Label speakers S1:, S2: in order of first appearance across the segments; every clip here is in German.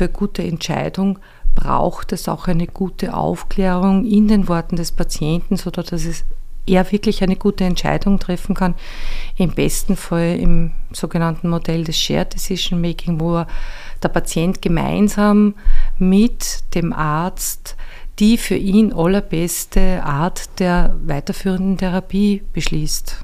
S1: für gute Entscheidung braucht es auch eine gute Aufklärung in den Worten des Patienten, sodass es er wirklich eine gute Entscheidung treffen kann. Im besten Fall im sogenannten Modell des Shared Decision Making, wo der Patient gemeinsam mit dem Arzt die für ihn allerbeste Art der weiterführenden Therapie beschließt.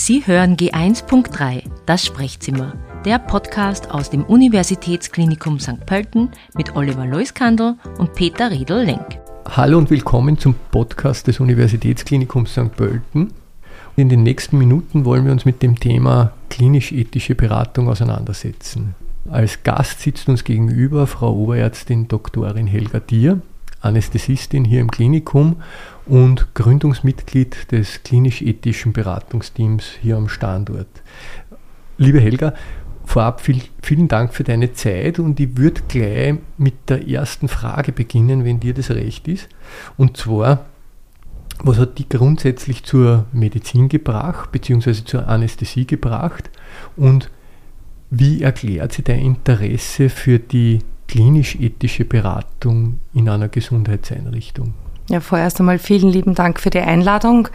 S2: Sie hören G1.3, das Sprechzimmer, der Podcast aus dem Universitätsklinikum St. Pölten mit Oliver Leuskandel und Peter Riedel-Lenk.
S3: Hallo und willkommen zum Podcast des Universitätsklinikums St. Pölten. In den nächsten Minuten wollen wir uns mit dem Thema klinisch-ethische Beratung auseinandersetzen. Als Gast sitzt uns gegenüber Frau Oberärztin Doktorin Helga Dier, Anästhesistin hier im Klinikum und Gründungsmitglied des klinisch-ethischen Beratungsteams hier am Standort. Liebe Helga, vorab viel, vielen Dank für deine Zeit und ich würde gleich mit der ersten Frage beginnen, wenn dir das recht ist. Und zwar, was hat die grundsätzlich zur Medizin gebracht, beziehungsweise zur Anästhesie gebracht und wie erklärt sie dein Interesse für die klinisch-ethische Beratung in einer Gesundheitseinrichtung?
S1: Ja, vorerst einmal vielen lieben Dank für die Einladung.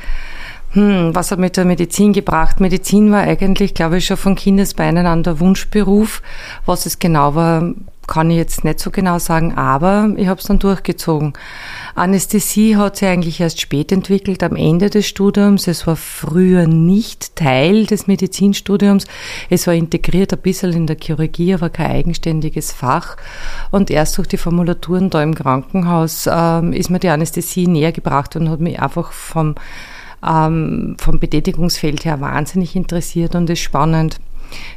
S1: Hm, was hat mit der Medizin gebracht? Medizin war eigentlich, glaube ich, schon von Kindesbeinen an der Wunschberuf. Was es genau war, kann ich jetzt nicht so genau sagen, aber ich habe es dann durchgezogen. Anästhesie hat sich eigentlich erst spät entwickelt, am Ende des Studiums. Es war früher nicht Teil des Medizinstudiums. Es war integriert ein bisschen in der Chirurgie, aber kein eigenständiges Fach. Und erst durch die Formulaturen da im Krankenhaus ähm, ist mir die Anästhesie näher gebracht und hat mich einfach vom, ähm, vom Betätigungsfeld her wahnsinnig interessiert und ist spannend.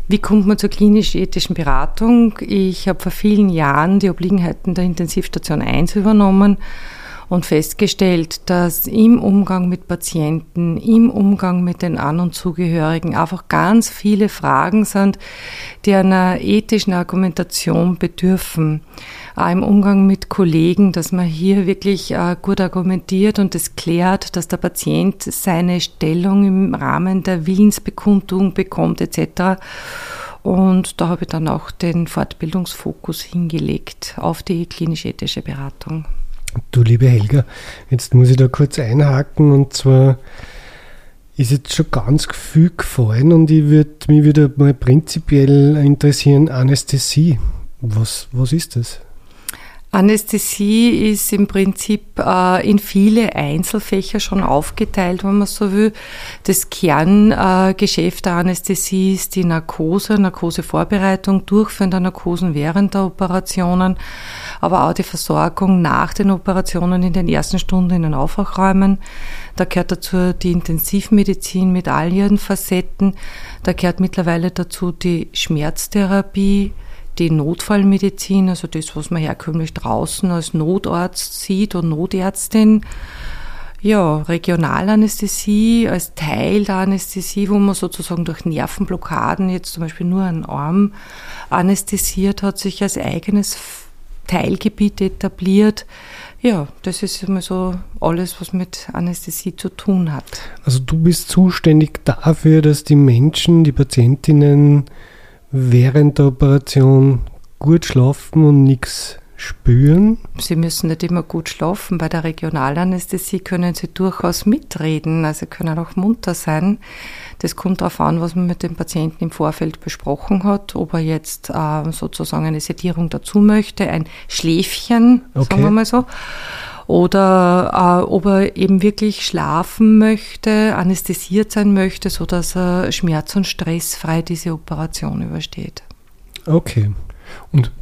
S1: Wie kommt man zur klinisch-ethischen Beratung? Ich habe vor vielen Jahren die Obliegenheiten der Intensivstation 1 übernommen und festgestellt, dass im Umgang mit Patienten, im Umgang mit den An- und Zugehörigen einfach ganz viele Fragen sind, die einer ethischen Argumentation bedürfen. Auch im Umgang mit Kollegen, dass man hier wirklich äh, gut argumentiert und es klärt, dass der Patient seine Stellung im Rahmen der Willensbekundung bekommt etc. Und da habe ich dann auch den Fortbildungsfokus hingelegt auf die klinisch-ethische Beratung.
S4: Du, liebe Helga, jetzt muss ich da kurz einhaken und zwar ist jetzt schon ganz viel gefallen und ich würd, mich würde mal prinzipiell interessieren, Anästhesie. Was, was ist das?
S1: Anästhesie ist im Prinzip äh, in viele Einzelfächer schon aufgeteilt, wenn man so will. Das Kerngeschäft der Anästhesie ist die Narkose, Narkosevorbereitung, Durchführen der Narkosen während der Operationen, aber auch die Versorgung nach den Operationen in den ersten Stunden in den Aufwachräumen. Da gehört dazu die Intensivmedizin mit all ihren Facetten. Da gehört mittlerweile dazu die Schmerztherapie, die Notfallmedizin, also das, was man herkömmlich draußen als Notarzt sieht und Notärztin. Ja, Regionalanästhesie als Teil der Anästhesie, wo man sozusagen durch Nervenblockaden jetzt zum Beispiel nur einen Arm anästhesiert hat, sich als eigenes Teilgebiet etabliert. Ja, das ist immer so alles, was mit Anästhesie zu tun hat.
S4: Also du bist zuständig dafür, dass die Menschen, die Patientinnen während der Operation gut schlafen und nichts spüren?
S1: Sie müssen nicht immer gut schlafen. Bei der Regionalanästhesie können Sie durchaus mitreden, also können auch munter sein. Das kommt darauf an, was man mit dem Patienten im Vorfeld besprochen hat, ob er jetzt äh, sozusagen eine Sedierung dazu möchte, ein Schläfchen, okay. sagen wir mal so oder äh, ob er eben wirklich schlafen möchte, anästhesiert sein möchte, so dass er schmerz- und stressfrei diese Operation übersteht.
S3: Okay. Und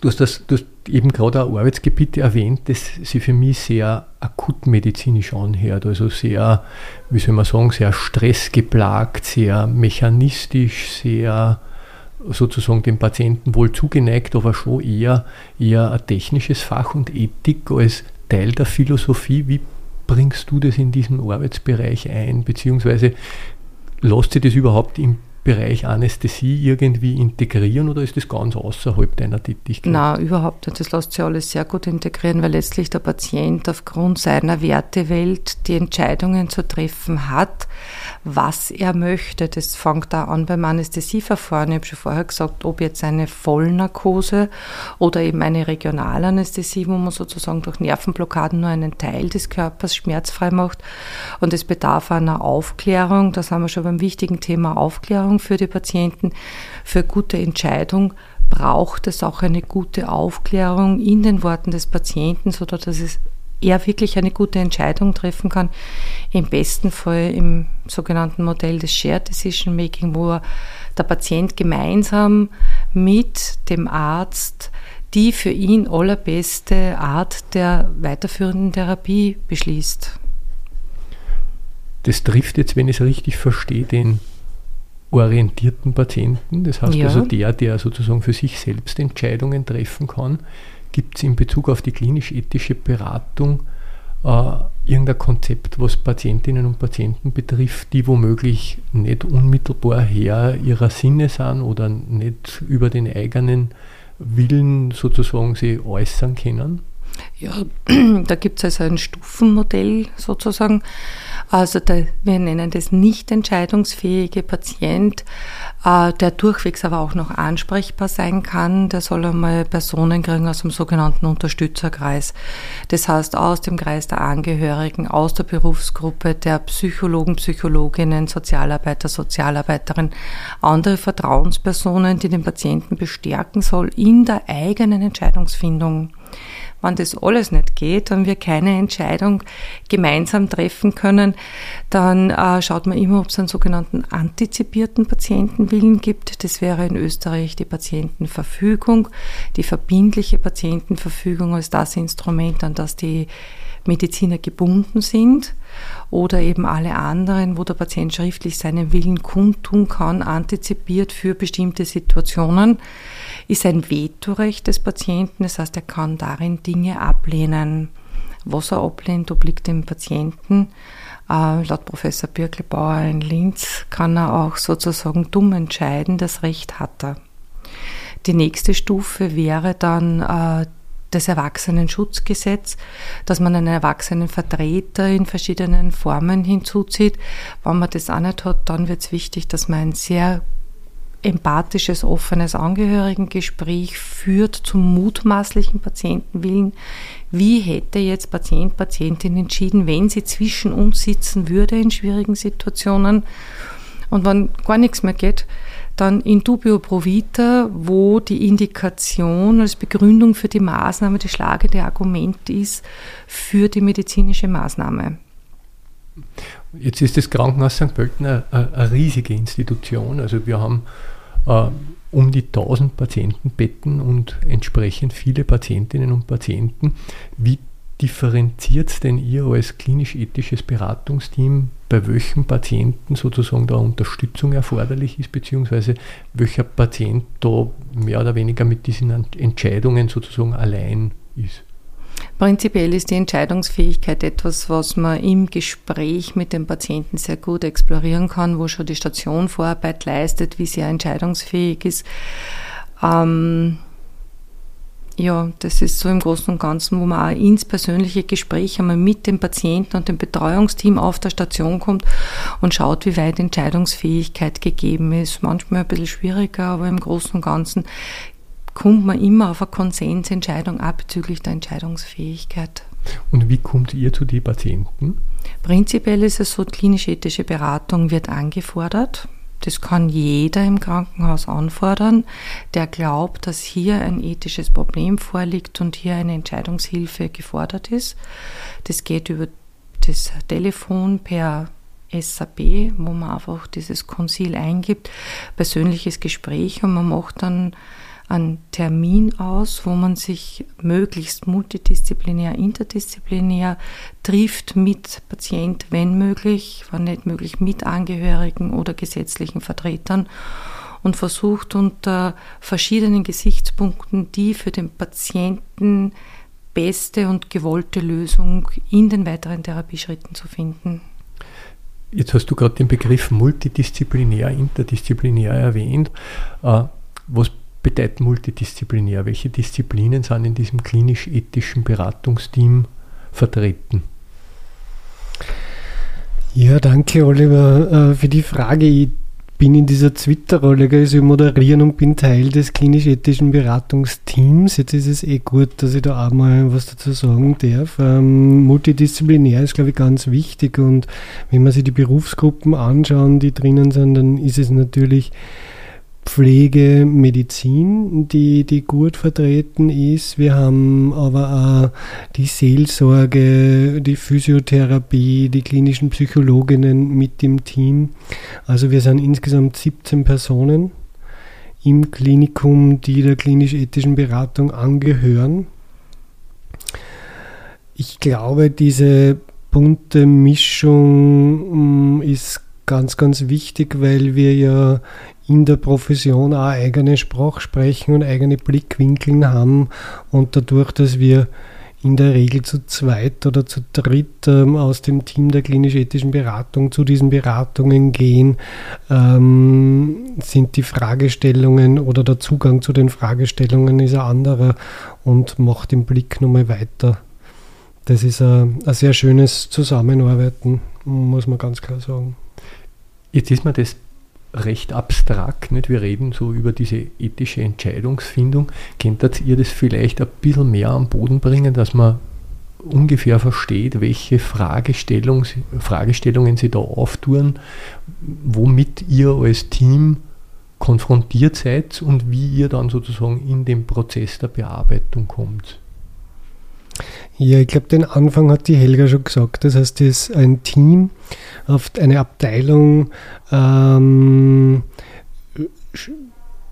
S3: du hast, das, du hast eben gerade auch Arbeitsgebiete erwähnt, das sie für mich sehr akutmedizinisch anhört, also sehr, wie soll man sagen, sehr stressgeplagt, sehr mechanistisch, sehr sozusagen dem Patienten wohl zugeneigt, aber schon eher, eher ein technisches Fach und Ethik als Teil der Philosophie. Wie bringst du das in diesen Arbeitsbereich ein, beziehungsweise lässt sich das überhaupt im Bereich Anästhesie irgendwie integrieren oder ist das ganz außerhalb deiner Tätigkeit?
S1: Nein, überhaupt nicht. Das lässt sich alles sehr gut integrieren, weil letztlich der Patient aufgrund seiner Wertewelt die Entscheidungen zu treffen hat, was er möchte. Das fängt da an beim Anästhesieverfahren. Ich habe schon vorher gesagt, ob jetzt eine Vollnarkose oder eben eine Regionalanästhesie, wo man sozusagen durch Nervenblockaden nur einen Teil des Körpers schmerzfrei macht. Und es bedarf einer Aufklärung. Das haben wir schon beim wichtigen Thema Aufklärung für die Patienten. Für gute Entscheidung braucht es auch eine gute Aufklärung in den Worten des Patienten, sodass es er wirklich eine gute Entscheidung treffen kann. Im besten Fall im sogenannten Modell des Shared Decision Making, wo der Patient gemeinsam mit dem Arzt die für ihn allerbeste Art der weiterführenden Therapie beschließt.
S3: Das trifft jetzt, wenn ich es richtig verstehe, den orientierten Patienten. Das heißt
S1: Ja.
S3: also der, der sozusagen für sich selbst Entscheidungen treffen kann. Gibt es in Bezug auf die klinisch-ethische Beratung äh, irgendein Konzept, was Patientinnen und Patienten betrifft, die womöglich nicht unmittelbar Herr ihrer Sinne sind oder nicht über den eigenen Willen sozusagen sie äußern können?
S1: Ja, da gibt es also ein Stufenmodell sozusagen. Also der, wir nennen das nicht entscheidungsfähige Patient, äh, der durchwegs aber auch noch ansprechbar sein kann. Der soll einmal Personen kriegen aus dem sogenannten Unterstützerkreis. Das heißt aus dem Kreis der Angehörigen, aus der Berufsgruppe der Psychologen, Psychologinnen, Sozialarbeiter, Sozialarbeiterin, andere Vertrauenspersonen, die den Patienten bestärken soll in der eigenen Entscheidungsfindung. Wenn das alles nicht geht und wir keine Entscheidung gemeinsam treffen können, dann äh, schaut man immer, ob es einen sogenannten antizipierten Patientenwillen gibt. Das wäre in Österreich die Patientenverfügung, die verbindliche Patientenverfügung als das Instrument, an das die Mediziner gebunden sind. Oder eben alle anderen, wo der Patient schriftlich seinen Willen kundtun kann, antizipiert für bestimmte Situationen, ist ein Vetorecht des Patienten. Das heißt, er kann darin Dinge ablehnen. Was er ablehnt, obliegt dem Patienten. Äh, laut Professor Birkelbauer in Linz kann er auch sozusagen dumm entscheiden. Das Recht hat er. Die nächste Stufe wäre dann äh, das Erwachsenenschutzgesetz, dass man einen Erwachsenenvertreter in verschiedenen Formen hinzuzieht. Wenn man das auch nicht hat, dann wird es wichtig, dass man ein sehr empathisches, offenes Angehörigengespräch führt zum mutmaßlichen Patientenwillen. Wie hätte jetzt Patient, Patientin entschieden, wenn sie zwischen uns sitzen würde in schwierigen Situationen und wenn gar nichts mehr geht, dann in dubio pro vita, wo die Indikation als Begründung für die Maßnahme das schlagende Argument ist für die medizinische Maßnahme.
S3: Jetzt ist das Krankenhaus St. Pölten eine, eine riesige Institution. Also wir haben äh, um die 1000 Patientenbetten und entsprechend viele Patientinnen und Patienten. Wie differenziert denn ihr als klinisch-ethisches Beratungsteam, bei welchem Patienten sozusagen da Unterstützung erforderlich ist, beziehungsweise welcher Patient da mehr oder weniger mit diesen Entscheidungen sozusagen allein ist?
S1: Prinzipiell ist die Entscheidungsfähigkeit etwas, was man im Gespräch mit dem Patienten sehr gut explorieren kann, wo schon die Station Vorarbeit leistet, wie sehr entscheidungsfähig ist. Ähm, ja, das ist so im Großen und Ganzen, wo man auch ins persönliche Gespräch einmal mit dem Patienten und dem Betreuungsteam auf der Station kommt und schaut, wie weit Entscheidungsfähigkeit gegeben ist. Manchmal ein bisschen schwieriger, aber im Großen und Ganzen kommt man immer auf eine Konsensentscheidung ab bezüglich der Entscheidungsfähigkeit.
S3: Und wie kommt ihr zu den Patienten?
S1: Prinzipiell ist es so, klinisch-ethische Beratung wird angefordert. Das kann jeder im Krankenhaus anfordern, der glaubt, dass hier ein ethisches Problem vorliegt und hier eine Entscheidungshilfe gefordert ist. Das geht über das Telefon per SAP, wo man einfach dieses Konsil eingibt, persönliches Gespräch und man macht dann einen Termin aus, wo man sich möglichst multidisziplinär, interdisziplinär trifft mit Patient, wenn möglich, wenn nicht möglich, mit Angehörigen oder gesetzlichen Vertretern und versucht unter verschiedenen Gesichtspunkten die für den Patienten beste und gewollte Lösung in den weiteren Therapieschritten zu finden.
S3: Jetzt hast du gerade den Begriff multidisziplinär, interdisziplinär erwähnt. Äh, was bedeutet multidisziplinär? Welche Disziplinen sind in diesem klinisch-ethischen Beratungsteam vertreten?
S4: Ja, danke Oliver äh, für die Frage. Ich bin in dieser Twitter-Rolle, also ich moderieren und bin Teil des klinisch-ethischen Beratungsteams. Jetzt ist es eh gut, dass ich da auch mal was dazu sagen darf. Ähm, multidisziplinär ist, glaube ich, ganz wichtig und wenn man sich die Berufsgruppen anschauen, die drinnen sind, dann ist es natürlich Pflege, Medizin, die, die gut vertreten ist. Wir haben aber auch die Seelsorge, die Physiotherapie, die klinischen Psychologinnen mit im Team. Also wir sind insgesamt 17 Personen im Klinikum, die der klinisch-ethischen Beratung angehören. Ich glaube, diese bunte Mischung mm, ist ganz, ganz wichtig, weil wir ja in der Profession auch eigene Sprach sprechen und eigene Blickwinkeln haben und dadurch, dass wir in der Regel zu zweit oder zu dritt ähm, aus dem Team der klinisch-ethischen Beratung zu diesen Beratungen gehen, ähm, sind die Fragestellungen oder der Zugang zu den Fragestellungen ist ein anderer und macht den Blick nochmal weiter. Das ist ein, ein sehr schönes Zusammenarbeiten, muss man ganz klar sagen.
S3: Jetzt ist mir das recht abstrakt. Nicht? Wir reden so über diese ethische Entscheidungsfindung. Könntet ihr das vielleicht ein bisschen mehr am Boden bringen, dass man ungefähr versteht, welche Fragestellung, Fragestellungen sie da auftun, womit ihr als Team konfrontiert seid und wie ihr dann sozusagen in den Prozess der Bearbeitung kommt?
S4: Ja, ich glaube, den Anfang hat die Helga schon gesagt. Das heißt, es ist ein Team, eine Abteilung ähm,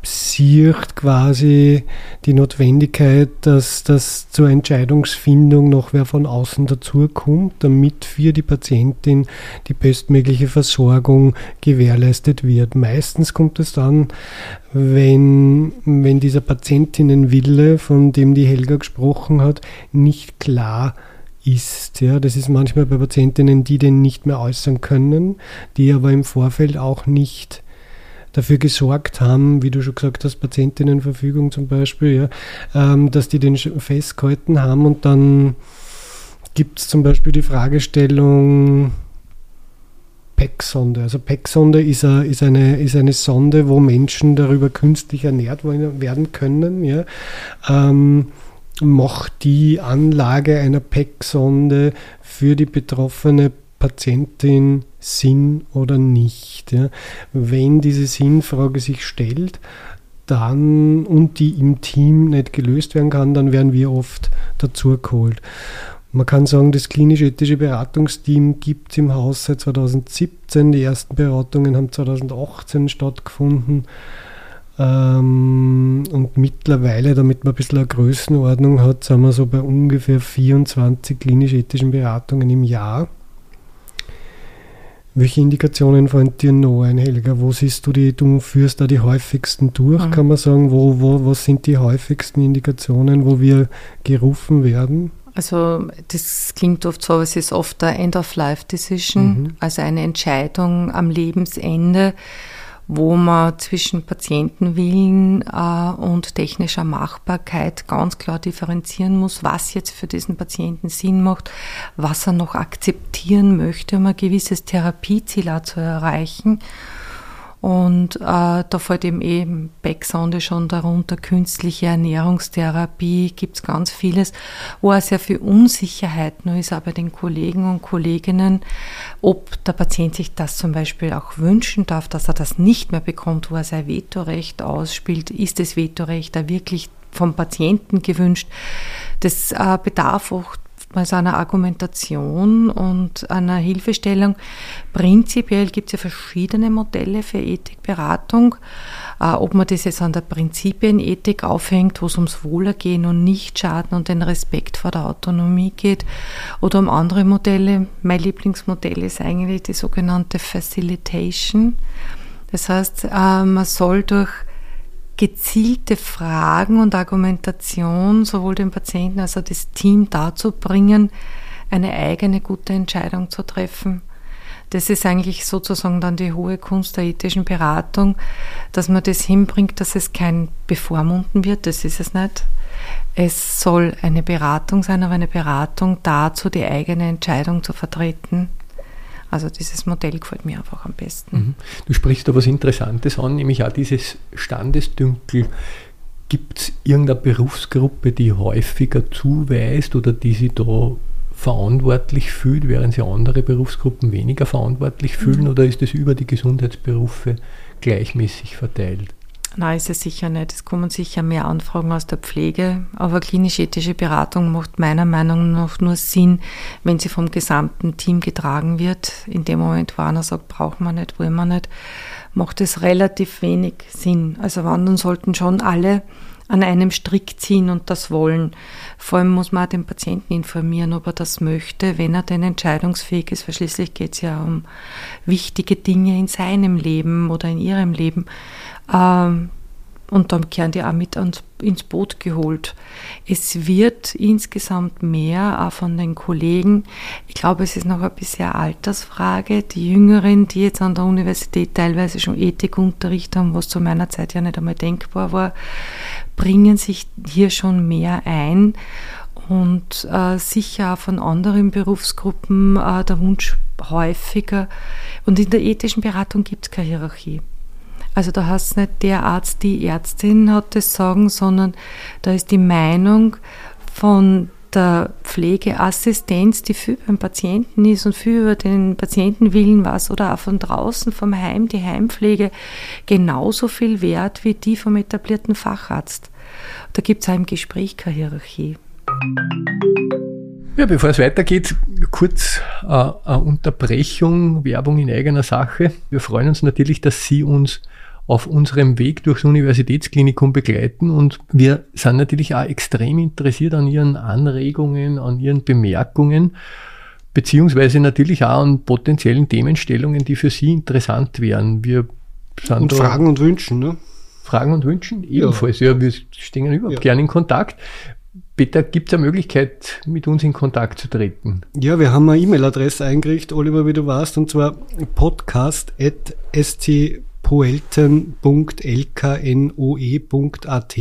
S4: sieht quasi die Notwendigkeit, dass das zur Entscheidungsfindung noch wer von außen dazukommt, damit für die Patientin die bestmögliche Versorgung gewährleistet wird. Meistens kommt es dann, wenn, wenn dieser Patientinnenwille, von dem die Helga gesprochen hat, nicht klar ist. Ja, das ist manchmal bei Patientinnen, die den nicht mehr äußern können, die aber im Vorfeld auch nicht dafür gesorgt haben, wie du schon gesagt hast, Patientinnenverfügung zum Beispiel, ja, ähm, dass die den festgehalten haben und dann gibt es zum Beispiel die Fragestellung PEC-Sonde. Also PEC-Sonde ist, ist, eine, ist eine Sonde, wo Menschen darüber künstlich ernährt werden können. Ja. Ähm, macht die Anlage einer PEC-Sonde für die betroffene Patientin Sinn oder nicht. Ja. Wenn diese Sinnfrage sich stellt, dann und die im Team nicht gelöst werden kann, dann werden wir oft dazu geholt. Man kann sagen, das klinisch-ethische Beratungsteam gibt es im Haus seit 2017. Die ersten Beratungen haben 2018 stattgefunden. Ähm, und mittlerweile, damit man ein bisschen eine Größenordnung hat, sind wir so bei ungefähr 24 klinisch-ethischen Beratungen im Jahr. Welche Indikationen fallen dir noch ein, Helga? Wo siehst du die, du führst da die häufigsten durch, mhm. kann man sagen? Wo, wo, was sind die häufigsten Indikationen, wo wir gerufen werden?
S1: Also das klingt oft so, aber es ist oft der End-of-Life-Decision, mhm. also eine Entscheidung am Lebensende wo man zwischen Patientenwillen äh, und technischer Machbarkeit ganz klar differenzieren muss, was jetzt für diesen Patienten Sinn macht, was er noch akzeptieren möchte, um ein gewisses Therapieziel zu erreichen. Und äh, da fällt eben eben Backsonde schon darunter, künstliche Ernährungstherapie, gibt es ganz vieles, wo auch sehr viel Unsicherheit nur ist, bei den Kollegen und Kolleginnen, ob der Patient sich das zum Beispiel auch wünschen darf, dass er das nicht mehr bekommt, wo er sein Vetorecht ausspielt. Ist das Vetorecht da wirklich vom Patienten gewünscht? Das äh, bedarf auch also einer Argumentation und einer Hilfestellung. Prinzipiell gibt es ja verschiedene Modelle für Ethikberatung. Äh, ob man das jetzt an der Prinzipienethik aufhängt, wo es ums Wohlergehen und Nichtschaden und den Respekt vor der Autonomie geht, oder um andere Modelle. Mein Lieblingsmodell ist eigentlich die sogenannte Facilitation. Das heißt, äh, man soll durch gezielte Fragen und Argumentation sowohl den Patienten als auch das Team dazu bringen, eine eigene gute Entscheidung zu treffen. das ist eigentlich sozusagen dann die hohe Kunst der ethischen Beratung, dass man das hinbringt, dass es kein Bevormunden wird, das ist es nicht. Es soll eine Beratung sein, aber eine Beratung dazu, die eigene Entscheidung zu vertreten. Also dieses Modell gefällt mir einfach am besten. Mhm.
S3: Du sprichst da was Interessantes an, nämlich auch dieses Standesdünkel. Gibt es irgendeine Berufsgruppe, die häufiger zuweist oder die sich da verantwortlich fühlt, während sie andere Berufsgruppen weniger verantwortlich fühlen? Mhm. Oder ist es über die Gesundheitsberufe gleichmäßig verteilt?
S1: Nein, ist es sicher nicht. Es kommen sicher mehr Anfragen aus der Pflege, aber klinisch-ethische Beratung macht meiner Meinung nach nur Sinn, wenn sie vom gesamten Team getragen wird. In dem Moment, wo einer sagt, brauchen wir nicht, wollen wir nicht, macht es relativ wenig Sinn. Also wandern sollten schon alle an einem Strick ziehen und das wollen. Vor allem muss man auch den Patienten informieren, ob er das möchte, wenn er denn entscheidungsfähig ist, weil schließlich geht es ja um wichtige Dinge in seinem Leben oder in ihrem Leben. Ähm, und dann kehren die auch mit ins Boot geholt. Es wird insgesamt mehr auch von den Kollegen. Ich glaube, es ist noch ein bisschen eine Altersfrage. Die Jüngeren, die jetzt an der Universität teilweise schon Ethikunterricht haben, was zu meiner Zeit ja nicht einmal denkbar war, bringen sich hier schon mehr ein und äh, sicher auch von anderen Berufsgruppen äh, der Wunsch häufiger. Und in der ethischen Beratung gibt es keine Hierarchie. Also da heißt nicht der Arzt, die Ärztin hat das Sagen, sondern da ist die Meinung von der Pflegeassistenz, die viel beim Patienten ist und viel über den Patientenwillen was oder auch von draußen vom Heim, die Heimpflege, genauso viel wert wie die vom etablierten Facharzt. Da gibt es auch im Gespräch keine Hierarchie.
S3: Ja, bevor es weitergeht, kurz äh, eine Unterbrechung, Werbung in eigener Sache. Wir freuen uns natürlich, dass Sie uns auf unserem Weg durchs Universitätsklinikum begleiten und wir sind natürlich auch extrem interessiert an Ihren Anregungen, an Ihren Bemerkungen, beziehungsweise natürlich auch an potenziellen Themenstellungen, die für Sie interessant wären. Wir
S4: sind und Fragen und Wünschen, ne?
S3: Fragen und Wünschen ebenfalls. Ja, ja wir stehen überhaupt ja. gerne in Kontakt. Peter, gibt es eine Möglichkeit, mit uns in Kontakt zu treten?
S4: Ja, wir haben eine E-Mail-Adresse eingerichtet, Oliver, wie du warst, und zwar podcast.st poelten.lknoe.at.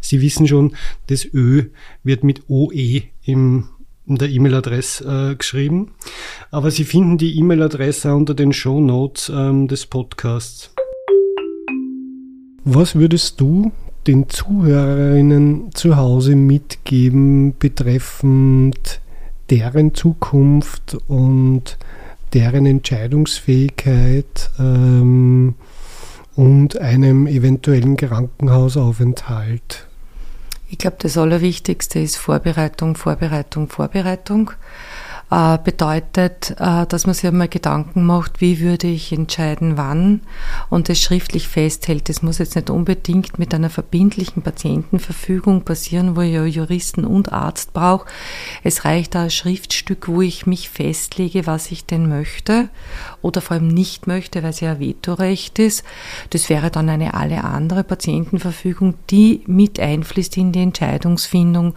S4: Sie wissen schon, das Ö wird mit OE im in der E-Mail-Adresse äh, geschrieben. Aber Sie finden die E-Mail-Adresse unter den Show Notes ähm, des Podcasts. Was würdest du den Zuhörerinnen zu Hause mitgeben betreffend deren Zukunft und deren Entscheidungsfähigkeit? Ähm, und einem eventuellen Krankenhausaufenthalt.
S1: Ich glaube, das Allerwichtigste ist Vorbereitung, Vorbereitung, Vorbereitung. Äh, bedeutet, äh, dass man sich einmal Gedanken macht, wie würde ich entscheiden, wann und es schriftlich festhält. Das muss jetzt nicht unbedingt mit einer verbindlichen Patientenverfügung passieren, wo ich ja Juristen und Arzt brauche. Es reicht ein Schriftstück, wo ich mich festlege, was ich denn möchte oder vor allem nicht möchte, weil es ja Vetorecht ist. Das wäre dann eine alle andere Patientenverfügung, die mit einfließt in die Entscheidungsfindung.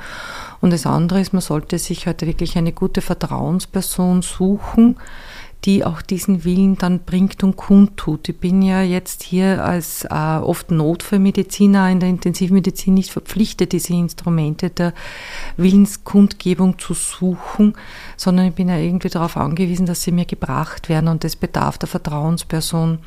S1: Und das andere ist, man sollte sich heute halt wirklich eine gute Vertrauensperson suchen, die auch diesen Willen dann bringt und kundtut. Ich bin ja jetzt hier als äh, oft Notfallmediziner in der Intensivmedizin nicht verpflichtet, diese Instrumente der Willenskundgebung zu suchen, sondern ich bin ja irgendwie darauf angewiesen, dass sie mir gebracht werden und das bedarf der Vertrauensperson.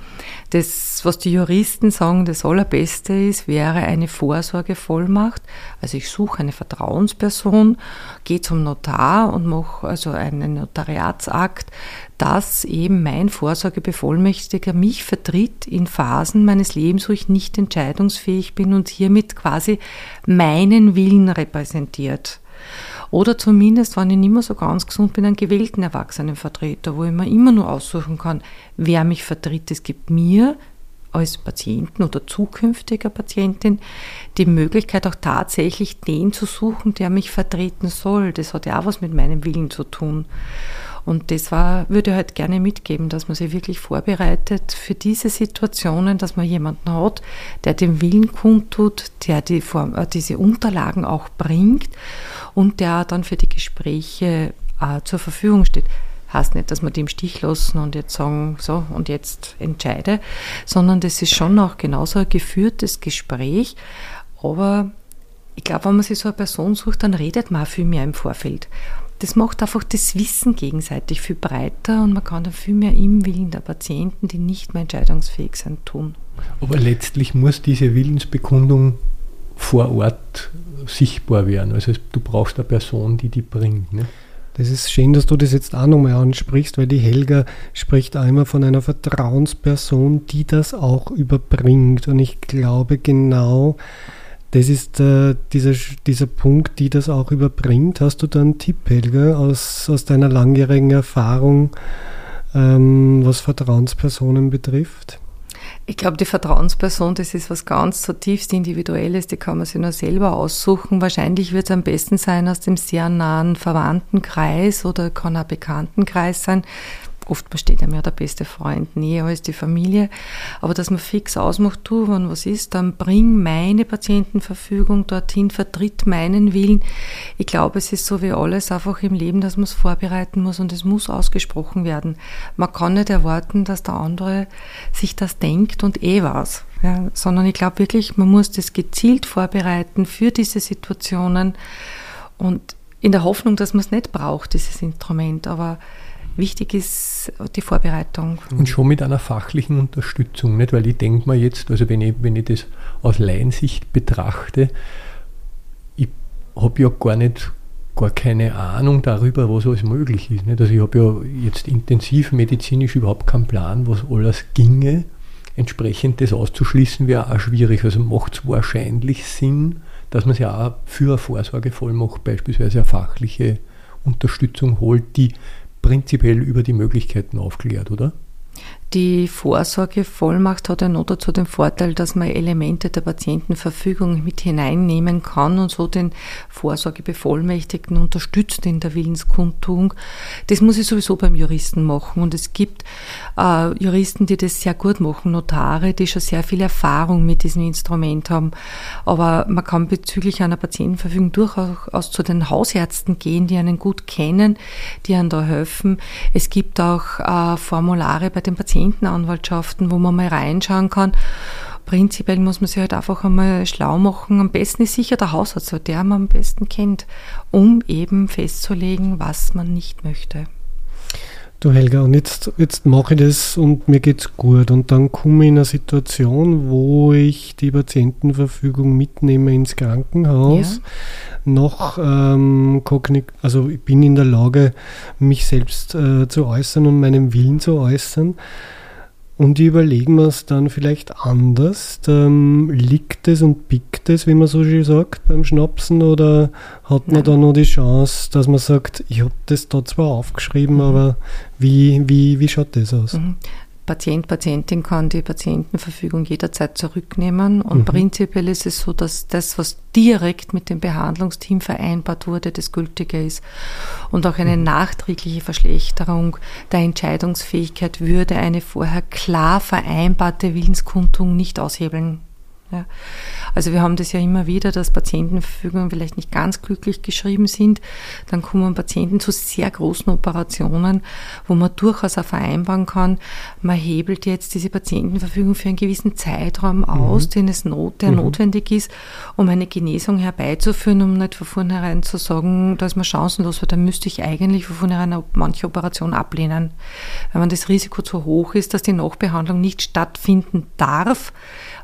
S1: Das, was die Juristen sagen, das Allerbeste ist, wäre eine Vorsorgevollmacht. Also ich suche eine Vertrauensperson, gehe zum Notar und mache also einen Notariatsakt, dass eben mein Vorsorgebevollmächtiger mich vertritt in Phasen meines Lebens, wo ich nicht entscheidungsfähig bin und hiermit quasi meinen Willen repräsentiert. Oder zumindest, wenn ich nicht mehr so ganz gesund bin, einen gewählten Erwachsenenvertreter, wo ich mir immer nur aussuchen kann, wer mich vertritt. Es gibt mir als Patienten oder zukünftiger Patientin die Möglichkeit auch tatsächlich den zu suchen, der mich vertreten soll. Das hat ja auch was mit meinem Willen zu tun. Und das war, würde ich halt gerne mitgeben, dass man sich wirklich vorbereitet für diese Situationen, dass man jemanden hat, der den Willen kundtut, der die Form, äh, diese Unterlagen auch bringt und der dann für die Gespräche äh, zur Verfügung steht. Heißt nicht, dass wir die im Stich lassen und jetzt sagen, so, und jetzt entscheide, sondern das ist schon auch genauso ein geführtes Gespräch. Aber ich glaube, wenn man sich so eine Person sucht, dann redet man auch viel mehr im Vorfeld. Das macht einfach das Wissen gegenseitig viel breiter und man kann dann viel mehr im Willen der Patienten, die nicht mehr entscheidungsfähig sind, tun.
S3: Aber letztlich muss diese Willensbekundung vor Ort sichtbar werden. Also du brauchst eine Person, die die bringt. Ne?
S4: Das ist schön, dass du das jetzt auch nochmal ansprichst, weil die Helga spricht einmal von einer Vertrauensperson, die das auch überbringt. Und ich glaube genau, das ist äh, dieser, dieser Punkt, die das auch überbringt. Hast du da einen Tipp, Helga, aus, aus deiner langjährigen Erfahrung, ähm, was Vertrauenspersonen betrifft?
S1: Ich glaube, die Vertrauensperson, das ist was ganz zutiefst Individuelles, die kann man sich nur selber aussuchen. Wahrscheinlich wird es am besten sein aus dem sehr nahen Verwandtenkreis oder kann auch Bekanntenkreis sein oft besteht einem ja der beste Freund näher als die Familie, aber dass man fix ausmacht, du, wenn was ist, dann bring meine Patientenverfügung dorthin, vertritt meinen Willen. Ich glaube, es ist so wie alles einfach im Leben, dass man es vorbereiten muss und es muss ausgesprochen werden. Man kann nicht erwarten, dass der andere sich das denkt und eh was. Ja, sondern ich glaube wirklich, man muss das gezielt vorbereiten für diese Situationen und in der Hoffnung, dass man es nicht braucht, dieses Instrument, aber Wichtig ist die Vorbereitung.
S3: Und schon mit einer fachlichen Unterstützung, nicht? Weil ich denke mir jetzt, also wenn ich, wenn ich das aus Laiensicht betrachte, ich habe ja gar nicht gar keine Ahnung darüber, was alles möglich ist. Nicht? Also ich habe ja jetzt intensiv medizinisch überhaupt keinen Plan, was alles ginge. Entsprechend das auszuschließen wäre auch schwierig. Also macht es wahrscheinlich Sinn, dass man sich auch für eine Vorsorgevollmacht beispielsweise eine fachliche Unterstützung holt, die prinzipiell über die Möglichkeiten aufklärt, oder?
S1: Die Vorsorgevollmacht hat ja noch dazu den Vorteil, dass man Elemente der Patientenverfügung mit hineinnehmen kann und so den Vorsorgebevollmächtigten unterstützt in der Willenskundtung. Das muss ich sowieso beim Juristen machen. Und es gibt äh, Juristen, die das sehr gut machen, Notare, die schon sehr viel Erfahrung mit diesem Instrument haben. Aber man kann bezüglich einer Patientenverfügung durchaus zu den Hausärzten gehen, die einen gut kennen, die einen da helfen. Es gibt auch äh, Formulare bei den Patientenanwaltschaften, wo man mal reinschauen kann. Prinzipiell muss man sich halt einfach einmal schlau machen. Am besten ist sicher der Hausarzt, der man am besten kennt, um eben festzulegen, was man nicht möchte.
S4: Du Helga, und jetzt, jetzt mache ich das und mir geht's gut. Und dann komme ich in eine Situation, wo ich die Patientenverfügung mitnehme ins Krankenhaus. Ja. Noch ähm, also ich bin in der Lage, mich selbst äh, zu äußern und meinen Willen zu äußern. Und die überlegen wir es dann vielleicht anders. Ähm, liegt es und pickt es, wie man so schön sagt, beim Schnapsen? Oder hat man Nein. da noch die Chance, dass man sagt, ich habe das da zwar aufgeschrieben, mhm. aber wie, wie, wie schaut das aus? Mhm.
S1: Patient, Patientin kann die Patientenverfügung jederzeit zurücknehmen. Und mhm. prinzipiell ist es so, dass das, was direkt mit dem Behandlungsteam vereinbart wurde, das Gültige ist. Und auch eine mhm. nachträgliche Verschlechterung der Entscheidungsfähigkeit würde eine vorher klar vereinbarte Willenskundung nicht aushebeln. Ja. Also wir haben das ja immer wieder, dass Patientenverfügungen vielleicht nicht ganz glücklich geschrieben sind. Dann kommen Patienten zu sehr großen Operationen, wo man durchaus auch vereinbaren kann, man hebelt jetzt diese Patientenverfügung für einen gewissen Zeitraum aus, mhm. den es not, der mhm. notwendig ist, um eine Genesung herbeizuführen, um nicht von vornherein zu sagen, da ist man chancenlos, weil dann müsste ich eigentlich von vornherein manche Operation ablehnen. Wenn das Risiko zu hoch ist, dass die Nachbehandlung nicht stattfinden darf,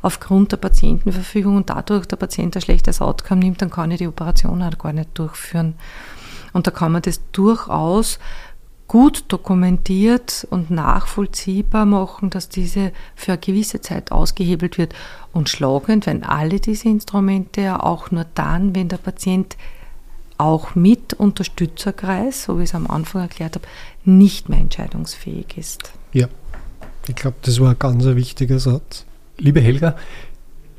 S1: aufgrund der Patientenverfügung und dadurch der Patient ein schlechtes Outcome nimmt, dann kann ich die Operation auch gar nicht durchführen. Und da kann man das durchaus gut dokumentiert und nachvollziehbar machen, dass diese für eine gewisse Zeit ausgehebelt wird. Und schlagend, wenn alle diese Instrumente ja auch nur dann, wenn der Patient auch mit Unterstützerkreis, so wie ich es am Anfang erklärt habe, nicht mehr entscheidungsfähig ist.
S4: Ja, ich glaube, das war ein ganz wichtiger Satz.
S3: Liebe Helga,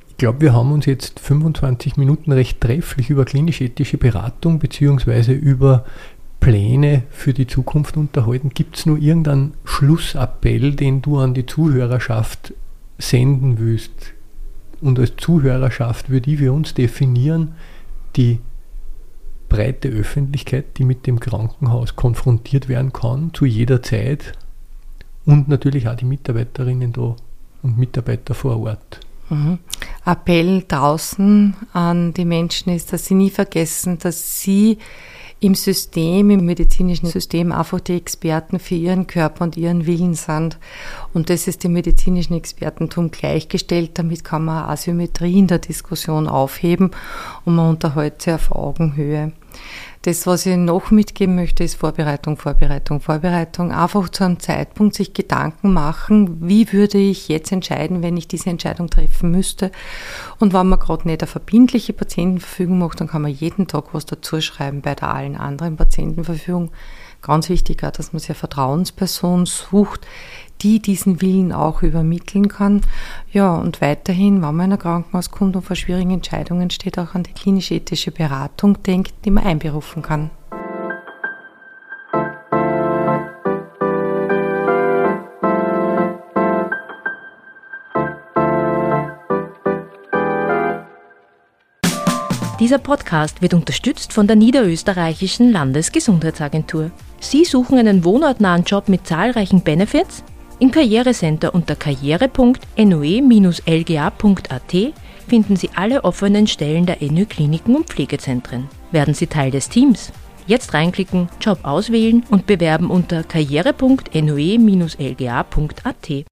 S3: ich glaube, wir haben uns jetzt 25 Minuten recht trefflich über klinisch-ethische Beratung bzw. über Pläne für die Zukunft unterhalten. Gibt es nur irgendeinen Schlussappell, den du an die Zuhörerschaft senden willst? Und als Zuhörerschaft würde ich für uns definieren, die breite Öffentlichkeit, die mit dem Krankenhaus konfrontiert werden kann, zu jeder Zeit. Und natürlich auch die Mitarbeiterinnen da und Mitarbeiter vor Ort.
S1: Mhm. Appell draußen an die Menschen ist, dass sie nie vergessen, dass sie im System, im medizinischen System einfach die Experten für ihren Körper und ihren Willen sind. Und das ist dem medizinischen Expertentum gleichgestellt. Damit kann man Asymmetrie in der Diskussion aufheben und man unterhält sie auf Augenhöhe. Das, was ich noch mitgeben möchte, ist Vorbereitung, Vorbereitung, Vorbereitung. Einfach zu einem Zeitpunkt sich Gedanken machen, wie würde ich jetzt entscheiden, wenn ich diese Entscheidung treffen müsste. Und wenn man gerade nicht eine verbindliche Patientenverfügung macht, dann kann man jeden Tag was dazu schreiben bei der allen anderen Patientenverfügung. Ganz wichtig auch, dass man sich eine Vertrauensperson sucht, die diesen Willen auch übermitteln kann. Ja, und weiterhin, wenn man in ein Krankenhaus kommt und vor schwierigen Entscheidungen steht, auch an die klinisch-ethische Beratung denkt, die man einberufen kann.
S2: Dieser Podcast wird unterstützt von der Niederösterreichischen Landesgesundheitsagentur. Sie suchen einen wohnortnahen Job mit zahlreichen Benefits? Im Karrierecenter unter karriere.noe-lga.at finden Sie alle offenen Stellen der NÖ Kliniken und Pflegezentren. Werden Sie Teil des Teams? Jetzt reinklicken, Job auswählen und bewerben unter karriere.noe-lga.at.